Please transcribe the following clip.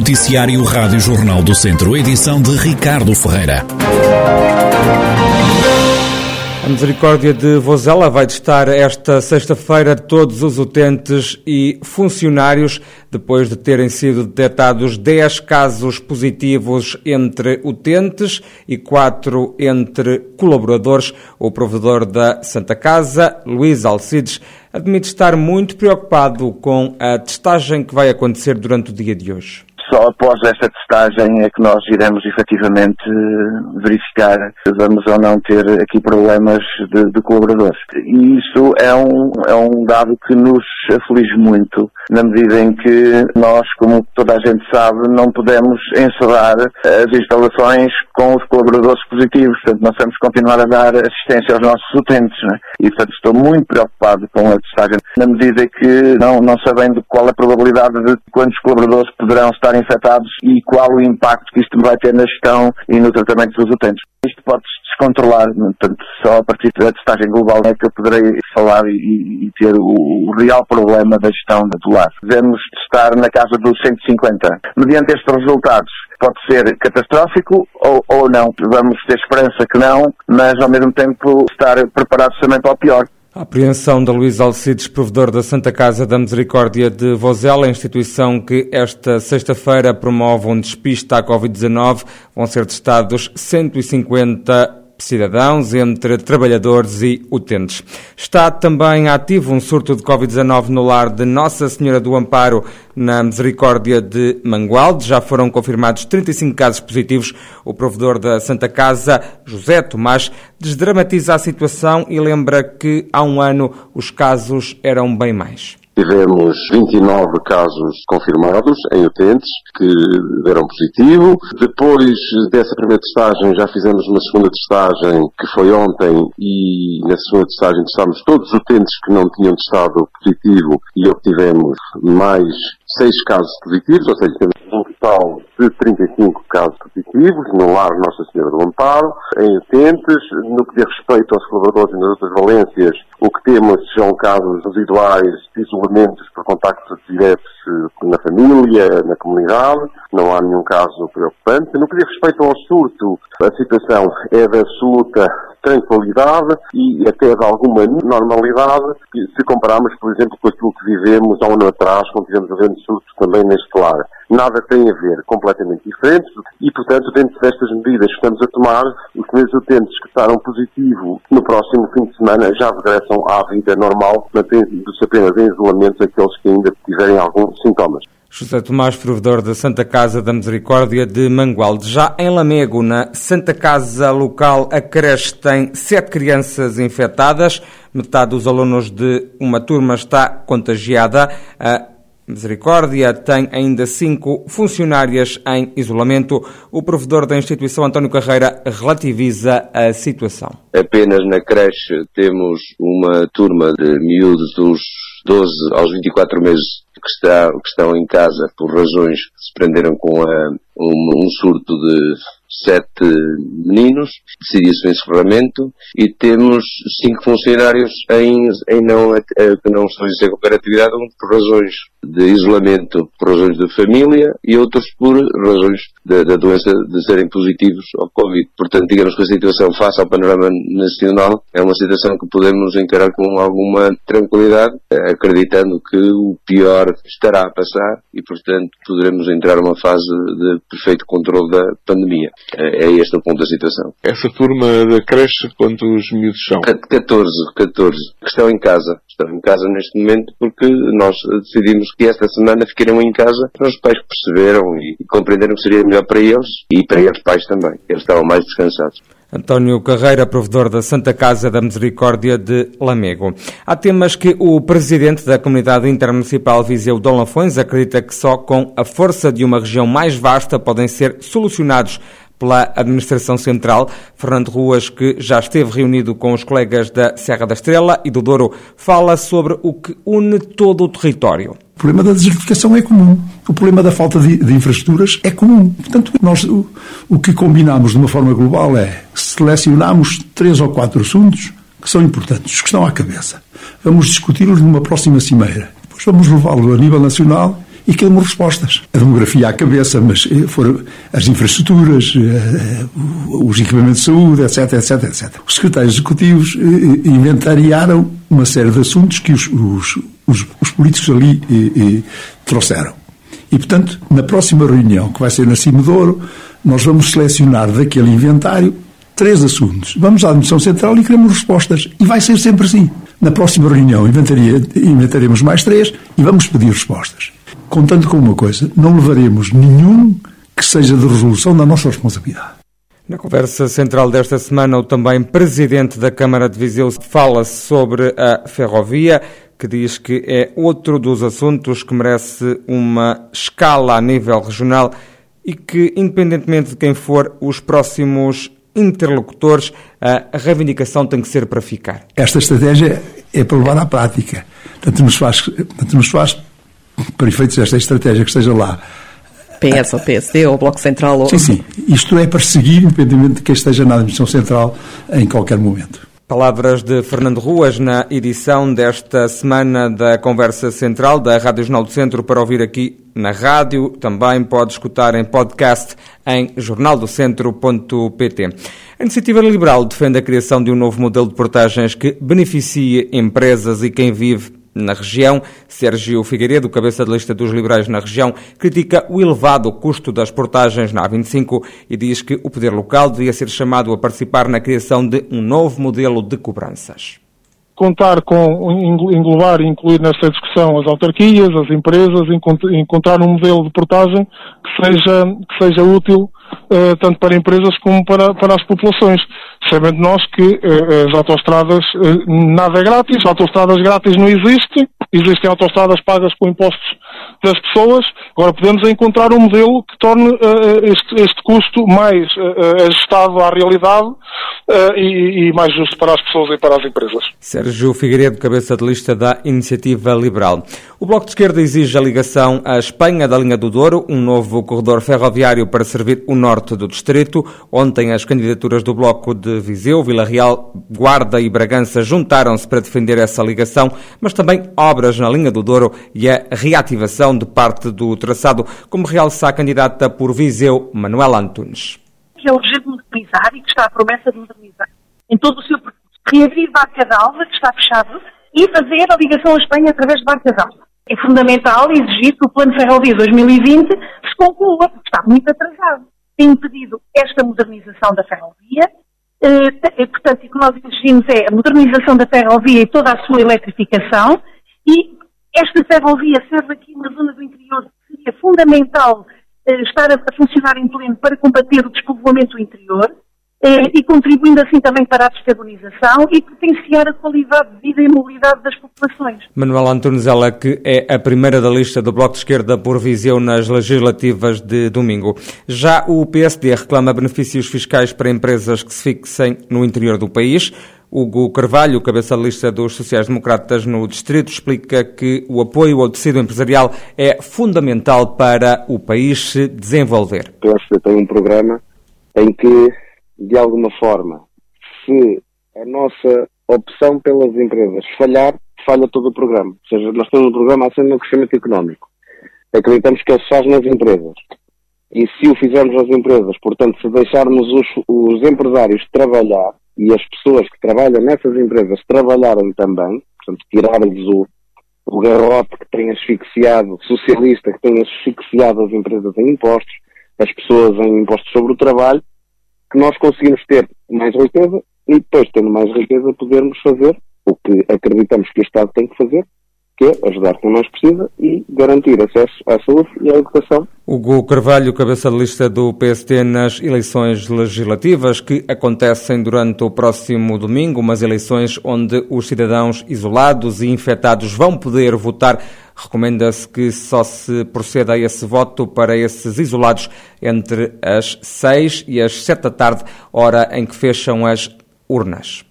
Noticiário Rádio Jornal do Centro, edição de Ricardo Ferreira. A Misericórdia de Vozela vai testar esta sexta-feira todos os utentes e funcionários, depois de terem sido detectados 10 casos positivos entre utentes e 4 entre colaboradores. O provedor da Santa Casa, Luís Alcides, admite estar muito preocupado com a testagem que vai acontecer durante o dia de hoje. Só após esta testagem é que nós iremos efetivamente verificar se vamos ou não ter aqui problemas de, de colaboradores. E isso é um, é um dado que nos aflige muito, na medida em que nós, como toda a gente sabe, não podemos encerrar as instalações com os colaboradores positivos. Portanto, nós temos que continuar a dar assistência aos nossos utentes. Né? E, portanto, estou muito preocupado com a testagem, na medida que, não, não sabendo qual a probabilidade de quantos colaboradores poderão estar infectados e qual o impacto que isto vai ter na gestão e no tratamento dos utentes. Isto pode-se descontrolar, portanto, só a partir da testagem global é que eu poderei falar e, e ter o, o, real problema da gestão do lar. Devemos estar na casa dos 150. Mediante estes resultados, pode ser catastrófico ou, ou não. Vamos ter esperança que não, mas ao mesmo tempo estar preparados também para o pior. A apreensão da Luís Alcides, provedor da Santa Casa da Misericórdia de Vozela, instituição que esta sexta-feira promove um despiste à Covid-19, vão ser testados 150 cidadãos, entre trabalhadores e utentes. Está também ativo um surto de Covid-19 no lar de Nossa Senhora do Amparo, na Misericórdia de Mangualde. Já foram confirmados 35 casos positivos. O provedor da Santa Casa, José Tomás, desdramatiza a situação e lembra que há um ano os casos eram bem mais. Tivemos 29 casos confirmados em utentes que deram positivo. Depois dessa primeira testagem já fizemos uma segunda testagem que foi ontem e nessa segunda testagem testámos todos os utentes que não tinham testado positivo e obtivemos mais 6 casos positivos, ou seja, temos um total de 35 casos positivos no lar Nossa Senhora do Amparo, em utentes. No que diz respeito aos colaboradores e nas outras valências, o que temos são casos residuais de isolamentos por contactos diretos eh, na família, na comunidade. Não há nenhum caso preocupante. No que diz respeito ao surto, a situação é de absoluta tranquilidade e até de alguma normalidade se compararmos, por exemplo, com aquilo que vivemos há um ano atrás, quando tivemos grandes surtos também neste lar. Nada tem a ver, completamente diferente e, portanto, dentro destas medidas que estamos a tomar, os primeiros utentes que estarão positivo no próximo fim de semana já regressam à vida normal, mantendo-se apenas em isolamento aqueles que ainda tiverem alguns sintomas. José Tomás, provedor da Santa Casa da Misericórdia de Mangualde. Já em Lamego, na Santa Casa local, a creche tem sete crianças infectadas. Metade dos alunos de uma turma está contagiada. A Misericórdia tem ainda cinco funcionárias em isolamento. O provedor da instituição, António Carreira, relativiza a situação. Apenas na creche temos uma turma de miúdos dos 12 aos 24 meses que, está, que estão em casa por razões que se prenderam com a, um, um surto de sete meninos, decidiu-se o encerramento e temos cinco funcionários em, em não, que não estão a exercer qualquer atividade por razões de isolamento, por razões de família e outros por razões da doença de serem positivos ao Covid. Portanto, digamos que a situação face ao panorama nacional é uma situação que podemos encarar com alguma tranquilidade, acreditando que o pior estará a passar e, portanto, poderemos entrar numa fase de perfeito controle da pandemia. É, é este o ponto da situação. Essa turma da creche, quantos miúdos são? 14, 14, que estão em casa. Estão em casa neste momento porque nós decidimos que esta semana ficariam em casa para os pais que perceberam e, e compreenderam que seria melhor para eles e para eles pais também. Eles estavam mais descansados. António Carreira, provedor da Santa Casa da Misericórdia de Lamego. Há temas que o presidente da Comunidade Intermunicipal Viseu Dom Lafões acredita que só com a força de uma região mais vasta podem ser solucionados pela Administração Central. Fernando Ruas, que já esteve reunido com os colegas da Serra da Estrela e do Douro, fala sobre o que une todo o território. O problema da desertificação é comum. O problema da falta de, de infraestruturas é comum. Portanto, nós o, o que combinamos de uma forma global é selecionamos três ou quatro assuntos que são importantes, que estão à cabeça. Vamos discuti-los numa próxima cimeira. Depois vamos levá-los a nível nacional e queremos respostas. A demografia à cabeça, mas eh, foram as infraestruturas, eh, os equipamentos de saúde, etc, etc, etc. Os secretários executivos eh, inventariaram uma série de assuntos que os, os, os, os políticos ali trouxeram. E, portanto, na próxima reunião, que vai ser na Cimedouro, nós vamos selecionar daquele inventário três assuntos. Vamos à Administração Central e queremos respostas. E vai ser sempre assim. Na próxima reunião inventaremos mais três e vamos pedir respostas. Contando com uma coisa, não levaremos nenhum que seja de resolução da nossa responsabilidade. Na conversa central desta semana, o também presidente da Câmara de Viseu fala sobre a ferrovia, que diz que é outro dos assuntos que merece uma escala a nível regional e que, independentemente de quem for os próximos interlocutores, a reivindicação tem que ser para ficar. Esta estratégia é para levar à prática. Tanto nos faz, tanto nos faz para efeitos desta estratégia que esteja lá. PS ou PSD ou Bloco Central? Ou... Sim, sim. Isto é para seguir, independentemente de quem esteja na Administração Central em qualquer momento. Palavras de Fernando Ruas na edição desta semana da Conversa Central da Rádio Jornal do Centro para ouvir aqui na rádio. Também pode escutar em podcast em jornaldocentro.pt. A Iniciativa Liberal defende a criação de um novo modelo de portagens que beneficie empresas e quem vive na região. Sérgio Figueiredo, cabeça de lista dos liberais na região, critica o elevado custo das portagens na A25 e diz que o poder local devia ser chamado a participar na criação de um novo modelo de cobranças contar com, englobar e incluir nesta discussão as autarquias, as empresas, encontrar um modelo de portagem que seja, que seja útil uh, tanto para empresas como para, para as populações. Sabendo nós que uh, as autostradas, uh, nada é grátis, autostradas grátis não existem, existem autostradas pagas com impostos das pessoas. Agora podemos encontrar um modelo que torne uh, este, este, custo mais ajustado à realidade e, e, mais justo para as pessoas e para as empresas. Sérgio Figueiredo, cabeça de lista da Iniciativa Liberal. O Bloco de Esquerda exige a ligação à Espanha da linha do Douro, um novo corredor ferroviário para servir o norte do distrito. Ontem as candidaturas do Bloco de Viseu, Vila Real, Guarda e Bragança juntaram-se para defender essa ligação, mas também obras na linha do Douro e a reativação de parte do traçado, como realça a candidata por Viseu, Manuela Antunes. É urgente modernizar e que está a promessa de modernizar em todo o seu percurso. Reabrir Barca d'Alva, que está fechado, e fazer a ligação à Espanha através de Barca d'Alva. É fundamental exigir que o Plano Ferrovia 2020 se conclua, porque está muito atrasado. Tem impedido esta modernização da ferrovia, eh, portanto, o que nós exigimos é a modernização da ferrovia e toda a sua eletrificação e esta ferrovia serve aqui na zona do interior, seria fundamental eh, estar a, a, funcionar em pleno para combater o despovoamento do interior eh, e contribuindo assim também para a descarbonização e potenciar a qualidade de vida e mobilidade das populações. Manuela Antunes, ela que é a primeira da lista do Bloco de Esquerda por Viseu nas legislativas de domingo. Já o PSD reclama benefícios fiscais para empresas que se fixem no interior do país. Hugo Carvalho, cabeça de lista dos sociais-democratas no Distrito, explica que o apoio ao tecido empresarial é fundamental para o país se desenvolver. O PSD tem um programa em que, de alguma forma, se a nossa opção pelas empresas falhar, falha todo o programa. Ou seja, nós temos um programa acima do crescimento económico. Acreditamos que ele se faz nas empresas. E se o fizermos nas empresas, portanto, se deixarmos os, os empresários trabalhar, e as pessoas que trabalham nessas empresas trabalharem também, portanto, tirar-lhes o, o garrote que tem asfixiado, socialista que tem asfixiado as empresas em impostos, as pessoas em impostos sobre o trabalho, que nós conseguimos ter mais riqueza e depois, tendo mais riqueza, podermos fazer o que acreditamos que o Estado tem que fazer, que é ajudar quem mais precisa e garantir acesso à saúde e à educação. Hugo Carvalho, cabeça de lista do PST nas eleições legislativas que acontecem durante o próximo domingo, umas eleições onde os cidadãos isolados e infectados vão poder votar. Recomenda-se que só se proceda a esse voto para esses isolados entre as seis e as sete da tarde, hora em que fecham as urnas.